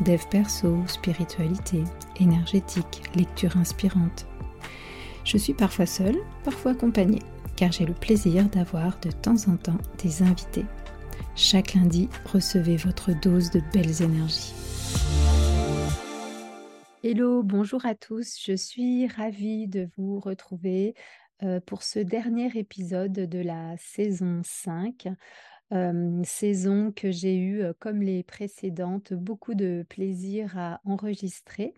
dev perso, spiritualité, énergétique, lecture inspirante. Je suis parfois seule, parfois accompagnée, car j'ai le plaisir d'avoir de temps en temps des invités. Chaque lundi, recevez votre dose de belles énergies. Hello, bonjour à tous, je suis ravie de vous retrouver euh, pour ce dernier épisode de la saison 5 saison que j'ai eu, comme les précédentes, beaucoup de plaisir à enregistrer.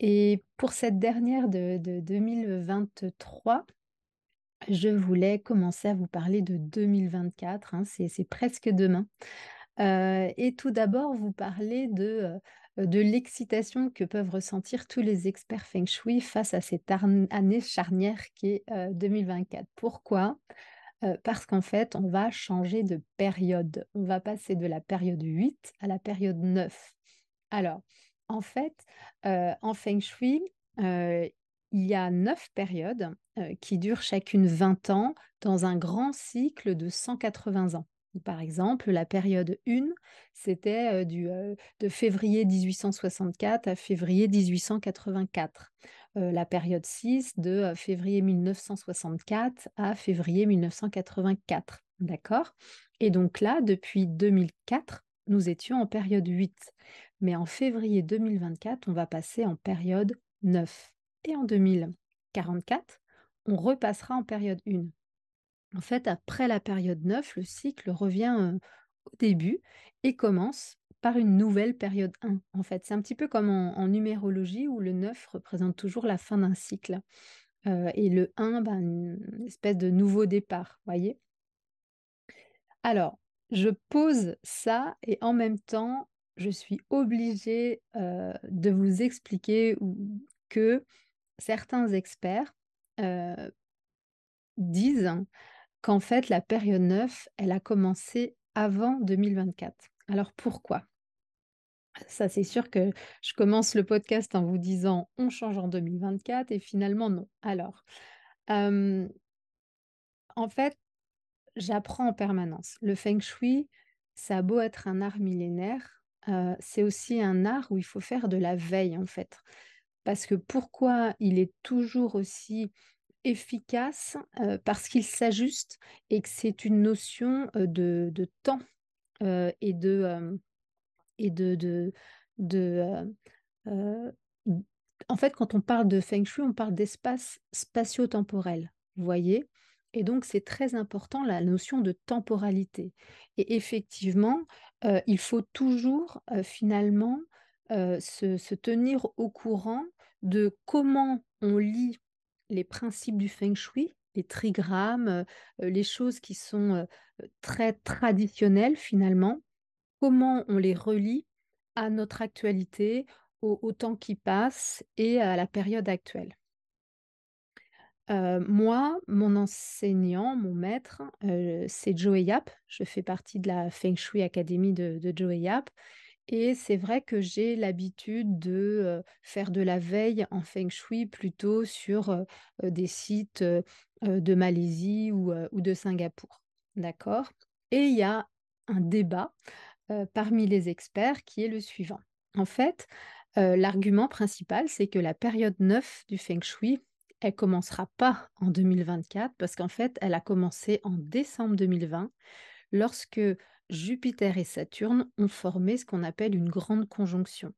Et pour cette dernière de, 2023, je voulais commencer à vous parler de 2024, hein, c'est presque demain. et tout d'abord, vous parler de, de l'excitation que peuvent ressentir tous les experts feng shui face à cette année charnière qui est 2024. Pourquoi? Parce qu'en fait, on va changer de période. On va passer de la période 8 à la période 9. Alors, en fait, en feng shui, il y a neuf périodes qui durent chacune 20 ans dans un grand cycle de 180 ans. Par exemple, la période 1, c'était de février 1864 à février 1884. Euh, la période 6 de euh, février 1964 à février 1984. D'accord? Et donc là, depuis 2004, nous étions en période 8. Mais en février 2024, on va passer en période 9. Et en 2044, on repassera en période 1. En fait, après la période 9, le cycle revient euh, au début et commence par une nouvelle période 1, en fait. C'est un petit peu comme en, numérologie où le 9 représente toujours la fin d'un cycle. Euh, et le 1, ben, une espèce de nouveau départ, voyez Alors, je pose ça et en même temps, je suis obligée euh, de vous expliquer que certains experts euh, disent qu'en fait, la période 9, elle a commencé avant 2024. Alors pourquoi? Ça, c'est sûr que je commence le podcast en vous disant on change en 2024 et finalement non. Alors, en fait, j'apprends en permanence. Le feng shui, ça a beau être un art millénaire, c'est aussi un art où il faut faire de la veille en fait. Parce que pourquoi il est toujours aussi efficace Parce qu'il s'ajuste et que c'est une notion de, de temps et de, et de, de, en fait, quand on parle de feng shui, on parle d'espace spatio-temporel, vous voyez? Et donc, c'est très important la notion de temporalité. Et effectivement, il faut toujours finalement se, tenir au courant de comment on lit les principes du feng shui, les trigrammes, les choses qui sont très traditionnelles finalement, comment on les relie à notre actualité, au, temps qui passe et à la période actuelle. moi, mon enseignant, mon maître, c'est Joe Yap. Je fais partie de la Feng Shui Academy de, de Joe Yap. Et c'est vrai que j'ai l'habitude de faire de la veille en feng shui plutôt sur des sites de Malaisie ou, de Singapour. D'accord? Et il y a un débat parmi les experts qui est le suivant. En fait, l'argument principal, c'est que la période 9 du feng shui, elle commencera pas en 2024 parce qu'en fait, elle a commencé en décembre 2020 lorsque Jupiter et Saturne ont formé ce qu'on appelle une grande conjonction.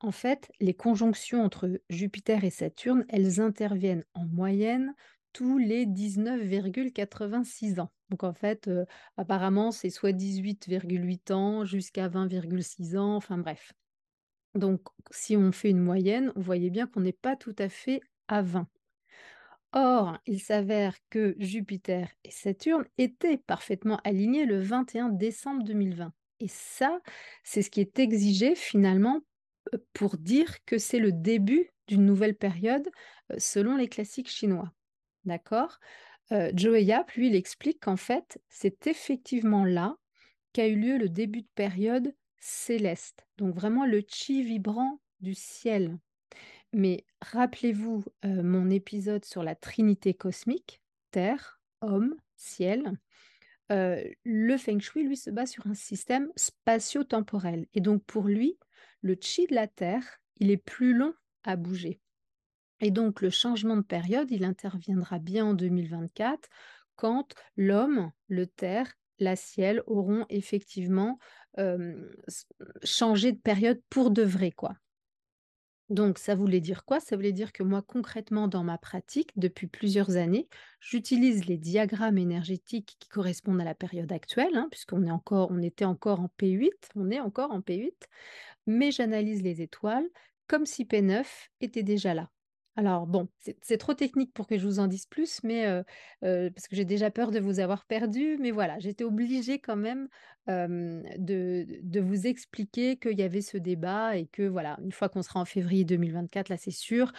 En fait, les conjonctions entre Jupiter et Saturne, elles interviennent en moyenne tous les 19,86 ans. Donc en fait, euh, apparemment, c'est soit 18,8 ans jusqu'à 20,6 ans, enfin bref. Donc si on fait une moyenne, vous voyez bien qu'on n'est pas tout à fait à 20. Or, il s'avère que Jupiter et Saturne étaient parfaitement alignés le 21 décembre 2020. Et ça, c'est ce qui est exigé finalement, heu, pour dire que c'est le début d'une nouvelle période, heu, selon les classiques chinois. D'accord? Heu, Joe Yap, lui, il explique qu'en fait, c'est effectivement là qu'a eu lieu le début de période céleste, donc vraiment le chi vibrant du ciel. Mais rappelez-vous, heu, mon épisode sur la trinité cosmique, terre, homme, ciel. Heu, le feng shui, lui, se base sur un système spatio-temporel et donc pour lui, le chi de la terre, il est plus long à bouger et donc le changement de période, il interviendra bien en 2024 quand l'homme, le terre, la ciel auront effectivement, changé de période pour de vrai, quoi. Donc ça voulait dire quoi? Ça voulait dire que moi, concrètement, dans ma pratique, depuis plusieurs années, j'utilise les diagrammes énergétiques qui correspondent à la période actuelle, hein, puisqu'on est encore on était encore en P8, on est encore en P8, mais j'analyse les étoiles comme si P9 était déjà là. Alors bon, c'est trop technique pour que je vous en dise plus, mais parce que j'ai déjà peur de vous avoir perdu, mais voilà, j'étais obligée quand même, de vous expliquer qu'il y avait ce débat et que voilà, une fois qu'on sera en février 2024, là, c'est sûr,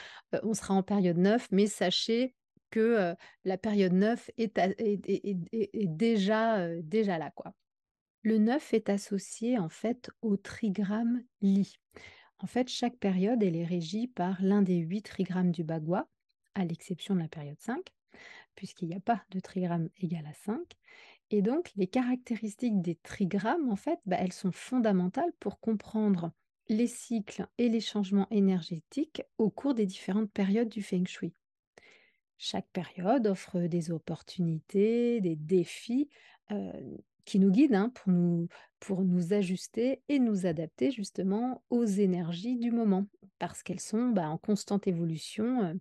on sera en période 9, mais sachez que, la période 9 est déjà, déjà là, quoi. Le 9 est associé en fait au trigramme Li. En fait, chaque période, elle est régie par l'un des 8 trigrammes du Bagua, à l'exception de la période 5, puisqu'il n'y a pas de trigramme égal à 5. Et donc, les caractéristiques des trigrammes, en fait, bah, elles sont fondamentales pour comprendre les cycles et les changements énergétiques au cours des différentes périodes du Feng Shui. Chaque période offre des opportunités, des défis euh, qui nous guident hein, pour nous, pour nous ajuster et nous adapter justement aux énergies du moment, parce qu'elles sont bah, en constante évolution. euh,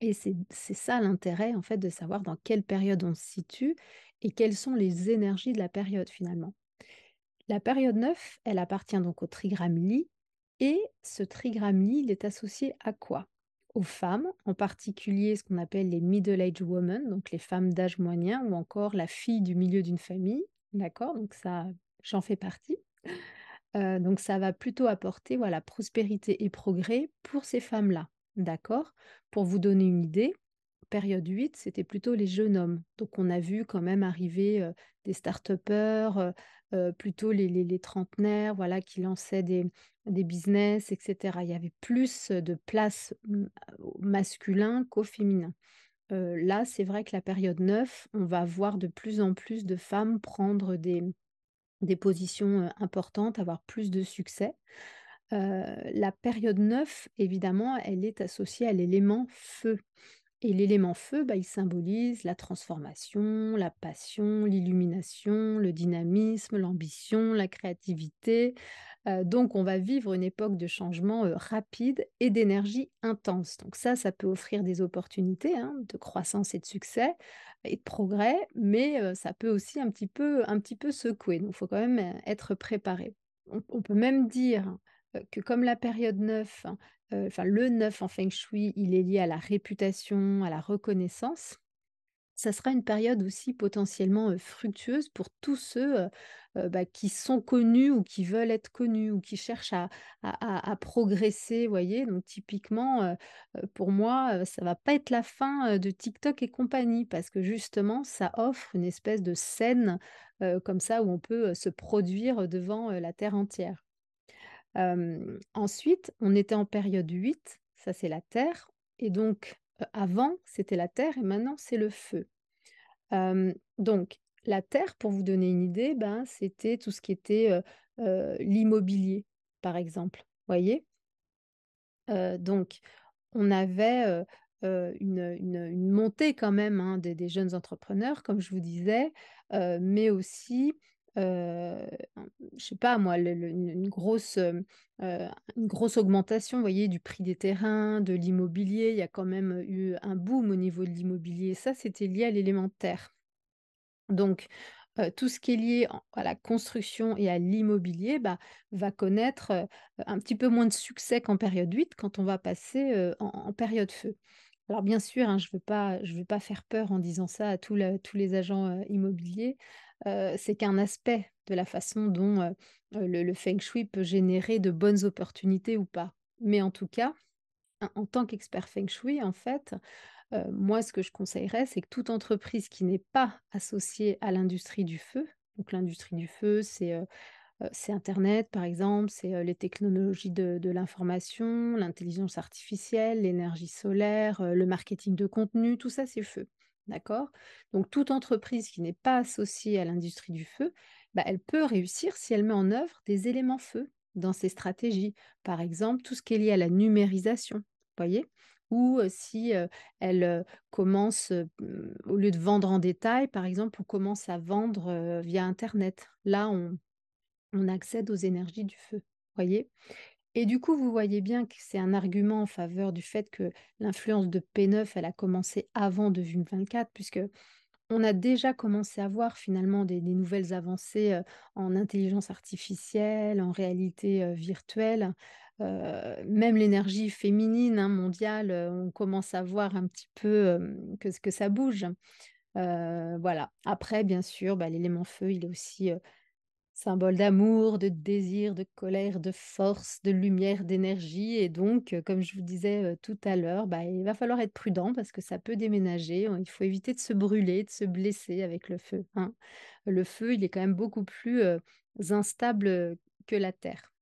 et c'est ça l'intérêt en fait de savoir dans quelle période on se situe et quelles sont les énergies de la période finalement. La période 9, elle appartient donc au trigramme Li et ce trigramme Li, il est associé à quoi? Aux femmes, en particulier ce qu'on appelle les middle-aged women, donc les femmes d'âge moyen ou encore la fille du milieu d'une famille, d'accord? Donc ça, j'en fais partie. Heu, donc ça va plutôt apporter, voilà, prospérité et progrès pour ces femmes-là, d'accord? Pour vous donner une idée, période 8, c'était plutôt les jeunes hommes. Donc on a vu quand même arriver, heu, des start-upers, heu, plutôt les les trentenaires, voilà, qui lançaient des des business et cetera. Il y avait plus, de place, mmh, au masculin qu'au féminin. Heu, là, c'est vrai que la période 9, on va voir de plus en plus de femmes prendre des des positions, heu, importantes, avoir plus de succès. La période 9, évidemment, elle est associée à l'élément feu et l'élément feu, bah, il symbolise la transformation, la passion, l'illumination, le dynamisme, l'ambition, la créativité. Donc on va vivre une époque de changement, heu, rapide et d'énergie intense. Donc ça, ça peut offrir des opportunités, hein, de croissance et de succès et de progrès, mais ça peut aussi un petit peu un petit peu secouer. Donc il faut quand même, être préparé. On on peut même dire, heu, que comme la période 9, enfin le 9 en feng shui, il est lié à la réputation, à la reconnaissance. Ça sera une période aussi potentiellement, fructueuse pour tous ceux, bah, qui sont connus ou qui veulent être connus ou qui cherchent à à progresser, voyez? Donc typiquement, pour moi, ça va pas être la fin, de TikTok et compagnie parce que justement ça offre une espèce de scène, comme ça où on peut, se produire devant, la terre entière. Ensuite, on était en période 8, ça c'est la terre et donc, avant c'était la terre et maintenant c'est le feu. Donc la terre, pour vous donner une idée, ben, c'était tout ce qui était, l'immobilier, par exemple, voyez? Donc on avait, une, montée quand même, hein, des jeunes entrepreneurs, comme je vous disais, mais aussi, heu, je sais pas moi, une grosse, hem, heu, une grosse augmentation, voyez, du prix des terrains, de l'immobilier. Il y a quand même eu un boom au niveau de l'immobilier. Ça, c'était lié à l'élément terre. Donc, tout ce qui est lié à la construction et à l'immobilier, bah, va connaître, un petit peu moins de succès qu'en période 8 quand on va passer, en période feu. Alors bien sûr, hein, je veux pas veux pas faire peur en disant ça à tous le tous les agents, immobiliers. Heu, c'est qu'un aspect de la façon dont, heu heu, le feng shui peut générer de bonnes opportunités ou pas. Mais en tout cas, en tant qu'expert feng shui, en fait, moi ce que je conseillerais, c'est que toute entreprise qui n'est pas associée à l'industrie du feu, donc l'industrie du feu, c'est, internet par exemple, c'est, les technologies de de l'information, l'intelligence artificielle, l'énergie solaire, le marketing de contenu, tout ça c'est feu, d'accord? Donc toute entreprise qui n'est pas associée à l'industrie du feu, bah, elle peut réussir si elle met en œuvre des éléments feu dans ses stratégies. Par exemple, tout ce qui est lié à la numérisation, voyez? Ou, si, elle, commence, mmh, au lieu de vendre en détail par exemple, on commence à vendre, via internet. Là, on on accède aux énergies du feu, voyez? Et du coup, vous voyez bien que c'est un argument en faveur du fait que l'influence de P9, elle a commencé avant 2024 puisque on a déjà commencé à voir finalement des nouvelles avancées, en intelligence artificielle, en réalité, virtuelle. Même l'énergie féminine, hein, mondiale, on commence à voir un petit peu, que que ça bouge. Voilà. Après bien sûr, bah, l'élément feu, il est aussi, Symbole d'amour, de désir, de colère, de force, de lumière, d'énergie et donc, comme je vous disais, heu, tout à l'heure, bah, il va falloir être prudent parce que ça peut déménager. Il faut éviter de se brûler, de se blesser avec le feu, hein. Le feu, il est quand même beaucoup plus, heu, instable, que la terre.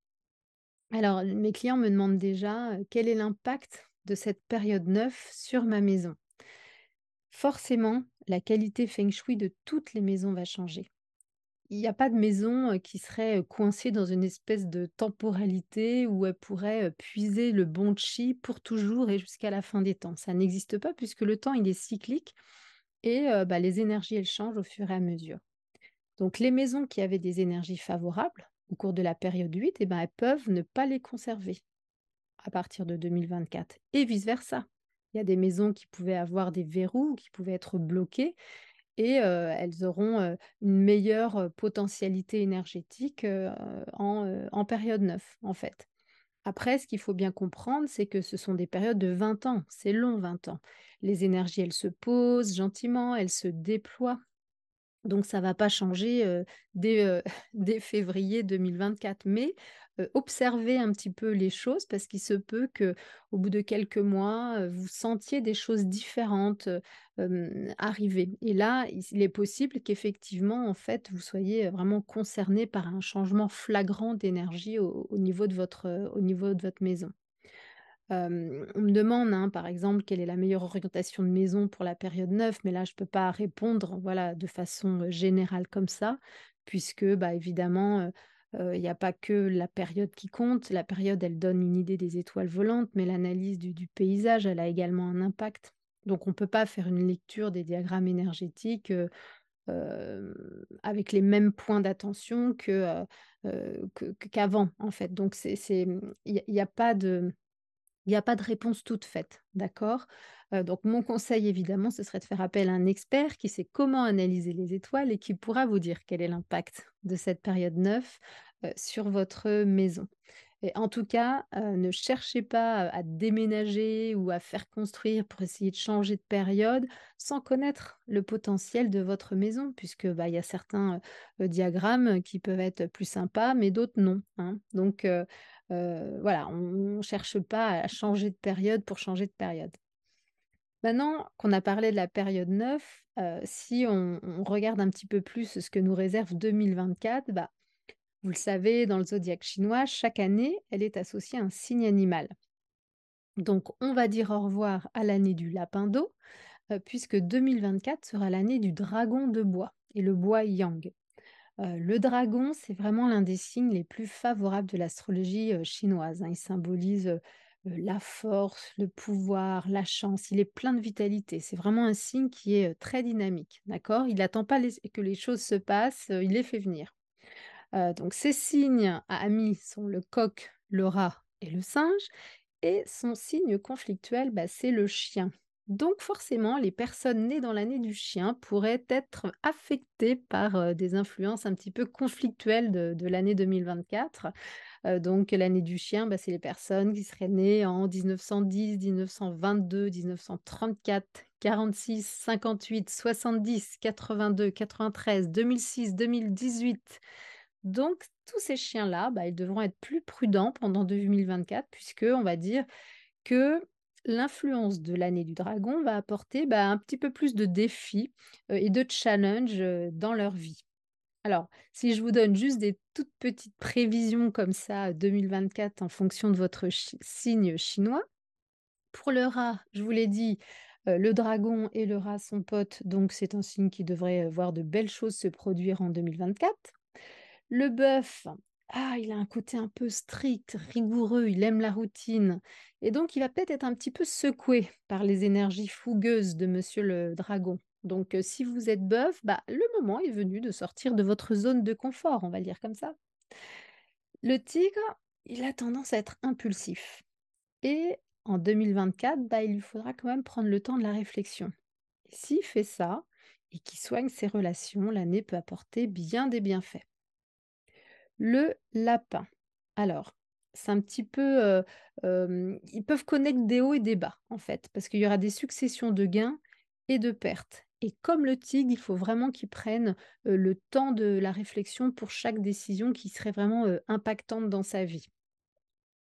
Alors, mes clients me demandent déjà, heu, quel est l'impact de cette période 9 sur ma maison? Forcément, la qualité feng shui de toutes les maisons va changer. Il y a pas de maison, qui serait, coincée dans une espèce de temporalité où elle pourrait, puiser le bon chi pour toujours et jusqu'à la fin des temps. Ça n'existe pas puisque le temps, il est cyclique et bah, les énergies, elles changent au fur et à mesure. Donc les maisons qui avaient des énergies favorables au cours de la période 8 et ben, elles peuvent ne pas les conserver à partir de 2024 et vice versa. Il y a des maisons qui pouvaient avoir des verrous, qui pouvaient être bloquées et elles auront, une meilleure, potentialité énergétique, en, en période 9, en fait. Après, ce qu'il faut bien comprendre, c'est que ce sont des périodes de 20 ans, c'est long 20 ans. Les énergies, elles se posent gentiment, elles se déploient. Donc ça va pas changer, dès, février 2024. Mais, observez un petit peu les choses parce qu'il se peut que, au bout de quelques mois, vous sentiez des choses différentes, arriver. Et là, il est possible qu'effectivement, en fait, vous soyez, vraiment concerné par un changement flagrant d'énergie au niveau de votre maison. On me demande, hein, par exemple, quelle est la meilleure orientation de maison pour la période 9, mais là, je ne peux pas répondre, voilà, de façon, générale comme ça, puisque, bah, évidemment, il n'y a pas que la période qui compte. La période, elle donne une idée des étoiles volantes, mais l'analyse du paysage, elle a également un impact. Donc on ne peut pas faire une lecture des diagrammes énergétiques, avec les mêmes points d'attention que, qu'avant, en fait. Donc il y a il y a pas de il y a pas de réponse toute faite, d'accord? Donc mon conseil évidemment, ce serait de faire appel à un expert qui sait comment analyser les étoiles et qui pourra vous dire quel est l'impact de cette période 9, heu, sur votre maison. Et en tout cas, ne cherchez pas, à déménager ou à faire construire pour essayer de changer de période sans connaître le potentiel de votre maison puisque, bah, il y a certains, diagrammes qui peuvent être plus sympas mais d'autres non, hein. Donc voilà, on ne cherche pas à changer de période pour changer de période. Maintenant qu'on a parlé de la période 9, heu, si on regarde un petit peu plus ce que nous réserve 2024, bah, vous le savez, dans le zodiaque chinois, chaque année, elle est associée à un signe animal. Donc, on va dire au revoir à l'année du lapin d'eau, puisque 2024 sera l'année du dragon de bois et le bois yang. Le dragon, c'est vraiment l'un des signes les plus favorables de l'astrologie, chinoise, hein. Il symbolise, la force, le pouvoir, la chance. Il est plein de vitalité. C'est vraiment un signe qui est, très dynamique, d'accord? Il n'attend pas que les choses se passent, il les fait venir. Donc ses signes amis sont le coq, le rat et le singe et son signe conflictuel, bah, c'est le chien. Donc forcément, les personnes nées dans l'année du chien pourraient être affectées par des influences un petit peu conflictuelles de, l'année 2024. Euh, donc l'année du chien, bah, c'est les personnes qui seraient nées en 1910, 1922, 1934, 46, 58, 70, 82, 93, 2006, 2018. Donc tous ces chiens-là, bah, ils devront être plus prudents pendant 2024 puisque on va dire que l'influence de l'année du dragon va apporter, bah, un petit peu plus de défis, heu et de challenges, dans leur vie. Alors, si je vous donne juste des toutes petites prévisions comme ça, 2024 en fonction de votre signe chinois. Pour le rat, je vous l'ai dit, le dragon et le rat sont potes, donc c'est un signe qui devrait, voir de belles choses se produire en 2024. Le bœuf, ah, il a un côté un peu strict, rigoureux, il aime la routine et donc il va peut-être être un petit peu secoué par les énergies fougueuses de monsieur le dragon. Donc, heu, si vous êtes bœuf, bah, le moment est venu de sortir de votre zone de confort, on va le dire comme ça. Le tigre, il a tendance à être impulsif et en 2024, bah, il lui faudra quand même prendre le temps de la réflexion. S'il fait ça et qu'il soigne ses relations, l'année peut apporter bien des bienfaits. Le lapin. Alors, c'est un petit peu, heu, hem, ils peuvent connaître des hauts et des bas, en fait, parce qu'il y aura des successions de gains et de pertes. Et comme le tigre, il faut vraiment qu'il prenne, heu, le temps de la réflexion pour chaque décision qui serait vraiment, heu, impactante dans sa vie.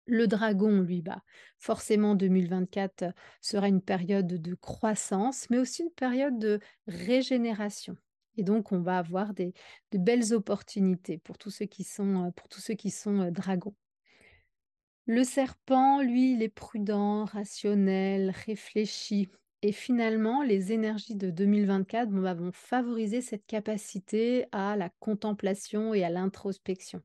Le dragon, lui, bah, forcément 2024 sera une période de croissance, mais aussi une période de régénération. Et donc, on va avoir de belles opportunités pour tous ceux qui sont, euh, pour tous ceux qui sont euh, dragons. Le serpent, lui, il est prudent, rationnel, réfléchi. Et finalement, les énergies de 2024 bon, bah, vont favoriser cette capacité à la contemplation et à l'introspection.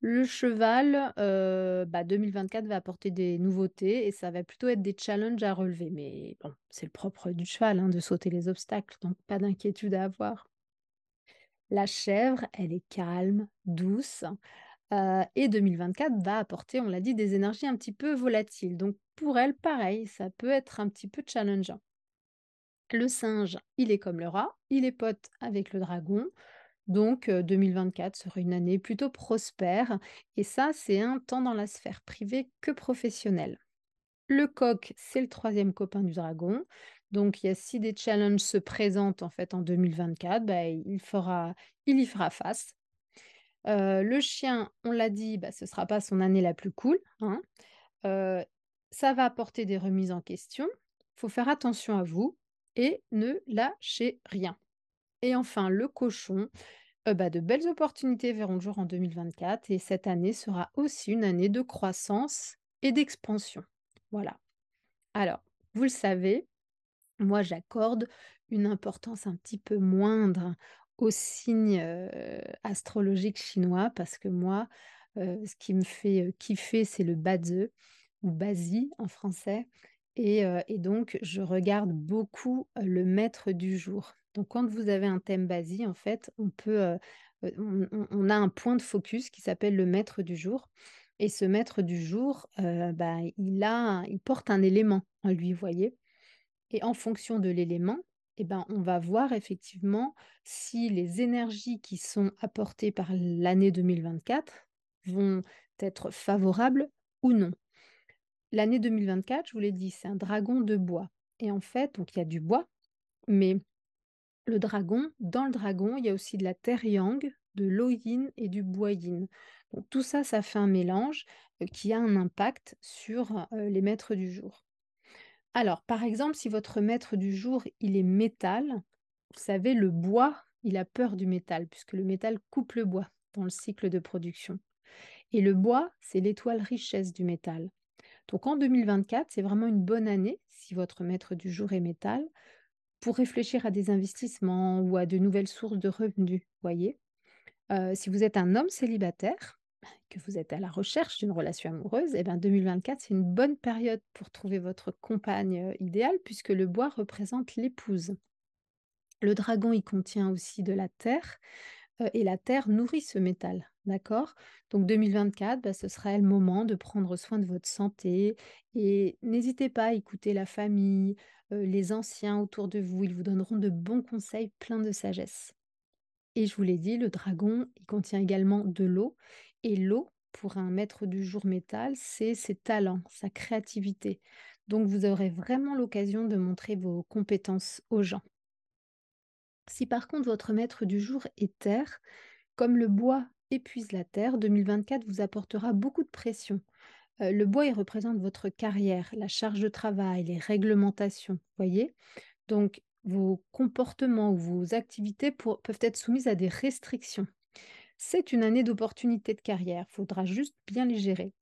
Le cheval, heu, bah, 2024 va apporter des nouveautés et ça va plutôt être des challenges à relever. Mais bon, c'est le propre du cheval, hein, de sauter les obstacles, donc pas d'inquiétude à avoir. La chèvre, elle est calme, douce, heu et 2024 va apporter, on l'a dit, des énergies un petit peu volatiles. Donc pour elle, pareil, ça peut être un petit peu challengeant. Le singe, il est comme le rat, il est pote avec le dragon. Donc, heu, 2024 serait une année plutôt prospère et ça, c'est un tant dans la sphère privée que professionnelle. Le coq, c'est le troisième copain du dragon. Donc, si des challenges se présentent en fait en 2024, bah, il fera il y fera face. Le chien, on l'a dit, bah, ce ne sera pas son année la plus cool, hein. Ça va apporter des remises en question. Il Faut faire attention à vous et ne lâchez rien. Et enfin, le cochon, Heu, bah, de belles opportunités verront le jour en 2024 et cette année sera aussi une année de croissance et d'expansion. Voilà. Alors, vous le savez, moi j'accorde une importance un petit peu moindre aux signes, heu, astrologiques chinois parce que moi, heu, ce qui me fait, heu, kiffer, c'est le Bazi ou Bazi en français et donc je regarde beaucoup, le maître du jour. Donc quand vous avez un thème Bazi, en fait, on peut, heu heu, on a un point de focus qui s'appelle le maître du jour et ce maître du jour, heu, bah, il a il porte un élément en lui, voyez? Et en fonction de l'élément, eh ben, on va voir effectivement si les énergies qui sont apportées par l'année 2024 vont être favorables ou non. L'année 2024, je vous l'ai dit, c'est un dragon de bois. Et en fait, donc il y a du bois, mais le dragon, dans le dragon, il y a aussi de la terre yang, de l'eau yin et du bois yin. Tout ça, ça fait un mélange euh, qui a un impact sur euh, les maîtres du jour. Alors, par exemple, si votre maître du jour, il est métal, vous savez, le bois, il a peur du métal, puisque le métal coupe le bois dans le cycle de production. Et le bois, c'est l'étoile richesse du métal. Donc en 2024, c'est vraiment une bonne année, si votre maître du jour est métal, pour réfléchir à des investissements ou à de nouvelles sources de revenus, voyez. Si vous êtes un homme célibataire, que vous êtes à la recherche d'une relation amoureuse, eh ben 2024, c'est une bonne période pour trouver votre compagne idéale, puisque le bois représente l'épouse. Le dragon, il contient aussi de la terre, et la terre nourrit ce métal, d'accord? Donc 2024, bah, ce sera le moment de prendre soin de votre santé et n'hésitez pas à écouter la famille, heu, les anciens autour de vous. Ils vous donneront de bons conseils pleins de sagesse. Et je vous l'ai dit, le dragon, il contient également de l'eau et l'eau, pour un maître du jour métal, c'est ses talents, sa créativité. Donc vous aurez vraiment l'occasion de montrer vos compétences aux gens. Si par contre votre maître du jour est terre, comme le bois épuise la terre, 2024 vous apportera beaucoup de pression. Euh, le bois, il représente votre carrière, la charge de travail, les réglementations, voyez? Donc vos comportements ou vos activités peuvent être soumises à des restrictions. C'est une année d'opportunités de carrière, il faudra juste bien les gérer.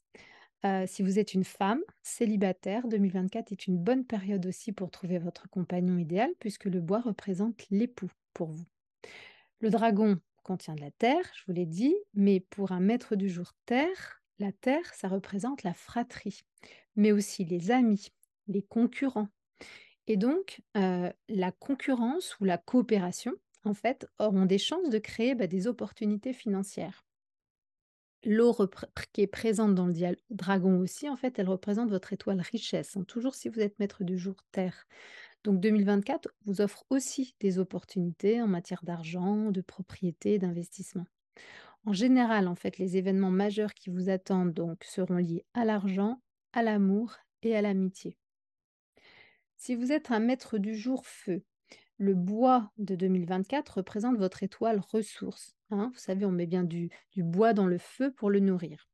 Si vous êtes une femme célibataire, 2024 est une bonne période aussi pour trouver votre compagnon idéal puisque le bois représente l'époux pour vous. Le dragon contient de la terre, je vous l'ai dit, mais pour un maître du jour terre, la terre, ça représente la fratrie, mais aussi les amis, les concurrents et donc la concurrence ou la coopération, en fait, auront des chances de créer, bah, des opportunités financières. L'eau qui est présente dans le dragon aussi, en fait, elle représente votre étoile richesse, hein, toujours si vous êtes maître du jour terre. Donc 2024 vous offre aussi des opportunités en matière d'argent, de propriété, d'investissement. En général, en fait, les événements majeurs qui vous attendent donc seront liés à l'argent, à l'amour et à l'amitié. Si vous êtes un maître du jour feu, le bois de 2024 représente votre étoile ressource. hein. Vous savez, on met bien du, bois dans le feu pour le nourrir.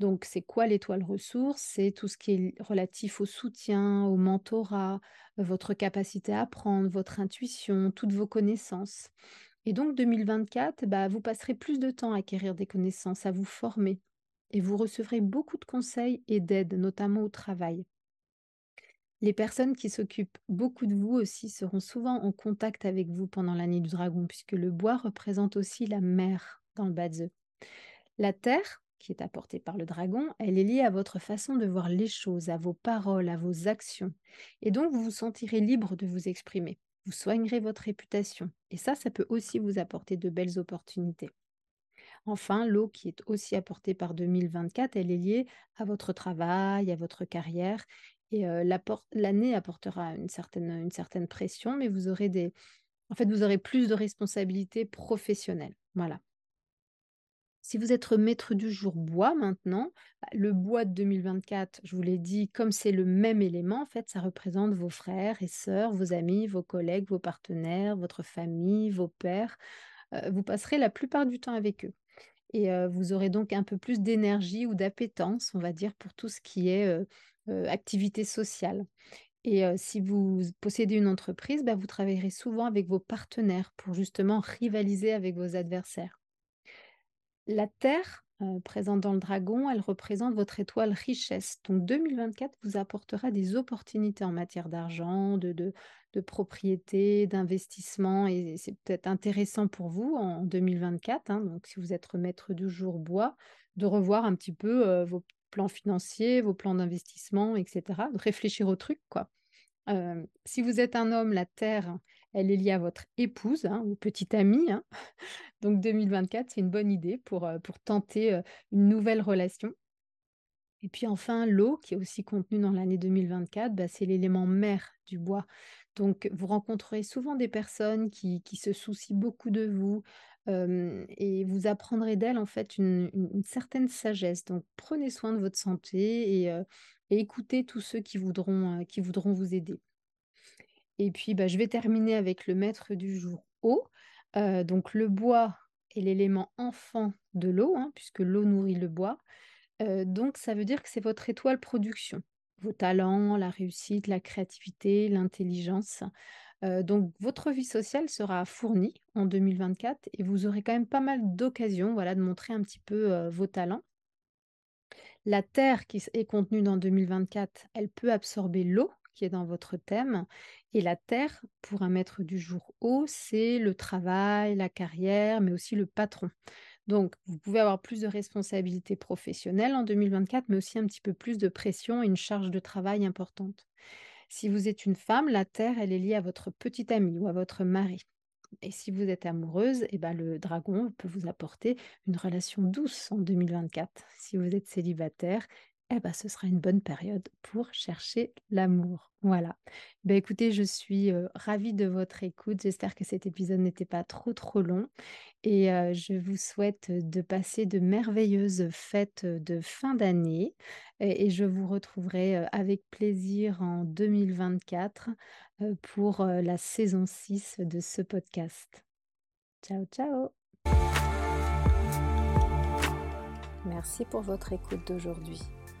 Donc, c'est quoi l'étoile ressource? C'est tout ce qui est relatif au soutien, au mentorat, euh, votre capacité à apprendre, votre intuition, toutes vos connaissances. Et donc, 2024, bah, vous passerez plus de temps à acquérir des connaissances, à vous former. Et vous recevrez beaucoup de conseils et d'aide, notamment au travail. Les personnes qui s'occupent beaucoup de vous aussi seront souvent en contact avec vous pendant l'année du dragon, puisque le bois représente aussi la mer dans le Badze. La terre, qui est apportée par le dragon, elle est liée à votre façon de voir les choses, à vos paroles, à vos actions. Et donc, vous vous sentirez libre de vous exprimer. Vous soignerez votre réputation. Et ça, ça peut aussi vous apporter de belles opportunités. Enfin, l'eau qui est aussi apportée par 2024, elle est liée à votre travail, à votre carrière. Et l'année apportera une certaine, pression, mais vous aurez des, en fait, vous aurez plus de responsabilités professionnelles. Voilà. Si vous êtes maître du jour bois maintenant, bah, le bois de 2024, je vous l'ai dit, comme c'est le même élément, en fait, ça représente vos frères et sœurs, vos amis, vos collègues, vos partenaires, votre famille, vos pères. Vous passerez la plupart du temps avec eux. Et vous aurez donc un peu plus d'énergie ou d'appétence, on va dire, pour tout ce qui est, heu, activité sociale. Et heu, si vous possédez une entreprise, bah, vous travaillerez souvent avec vos partenaires pour justement rivaliser avec vos adversaires. La Terre, heu, présente dans le dragon, elle représente votre étoile richesse. Donc 2024 vous apportera des opportunités en matière d'argent, de de de propriété, d'investissement et c'est peut-être intéressant pour vous en 2024, hein, donc si vous êtes maître du jour bois, de revoir un petit peu, vos plans financiers, vos plans d'investissement et cetera, de réfléchir au truc, quoi. Si vous êtes un homme, la Terre, elle est liée à votre épouse, hein, ou petite amie, hein. Donc 2024, c'est une bonne idée pour, pour tenter, une nouvelle relation. Et puis enfin, l'eau qui est aussi contenue dans l'année 2024, bah, c'est l'élément mer du bois. Donc vous rencontrerez souvent des personnes qui qui se soucient beaucoup de vous, et vous apprendrez d'elles, en fait, une certaine sagesse. Donc prenez soin de votre santé et écoutez tous ceux qui voudront, qui voudront vous aider. Et puis, bah, je vais terminer avec le maître du jour eau. Donc le bois est l'élément enfant de l'eau, hein, puisque l'eau nourrit le bois. Donc ça veut dire que c'est votre étoile production. Vos talents, la réussite, la créativité, l'intelligence. Donc votre vie sociale sera fournie en 2024 et vous aurez quand même pas mal d'occasions, voilà, de montrer un petit peu, vos talents. La terre qui est contenue dans 2024, elle peut absorber l'eau qui est dans votre thème et la terre, pour un maître du jour eau, c'est le travail, la carrière, mais aussi le patron. Donc, vous pouvez avoir plus de responsabilités professionnelles en 2024, mais aussi un petit peu plus de pression et une charge de travail importante. Si vous êtes une femme, la terre, elle est liée à votre petite amie ou à votre mari. Et si vous êtes amoureuse, eh ben, le dragon peut vous apporter une relation douce en 2024. Si vous êtes célibataire, eh ben, ce sera une bonne période pour chercher l'amour. Voilà. Ben, écoutez, je suis ravie de votre écoute. J'espère que cet épisode n'était pas trop trop long. Et je vous souhaite de passer de merveilleuses fêtes de fin d'année. Et, et je vous retrouverai avec plaisir en 2024 pour la saison 6 de ce podcast. Ciao, ciao Merci pour votre écoute d'aujourd'hui.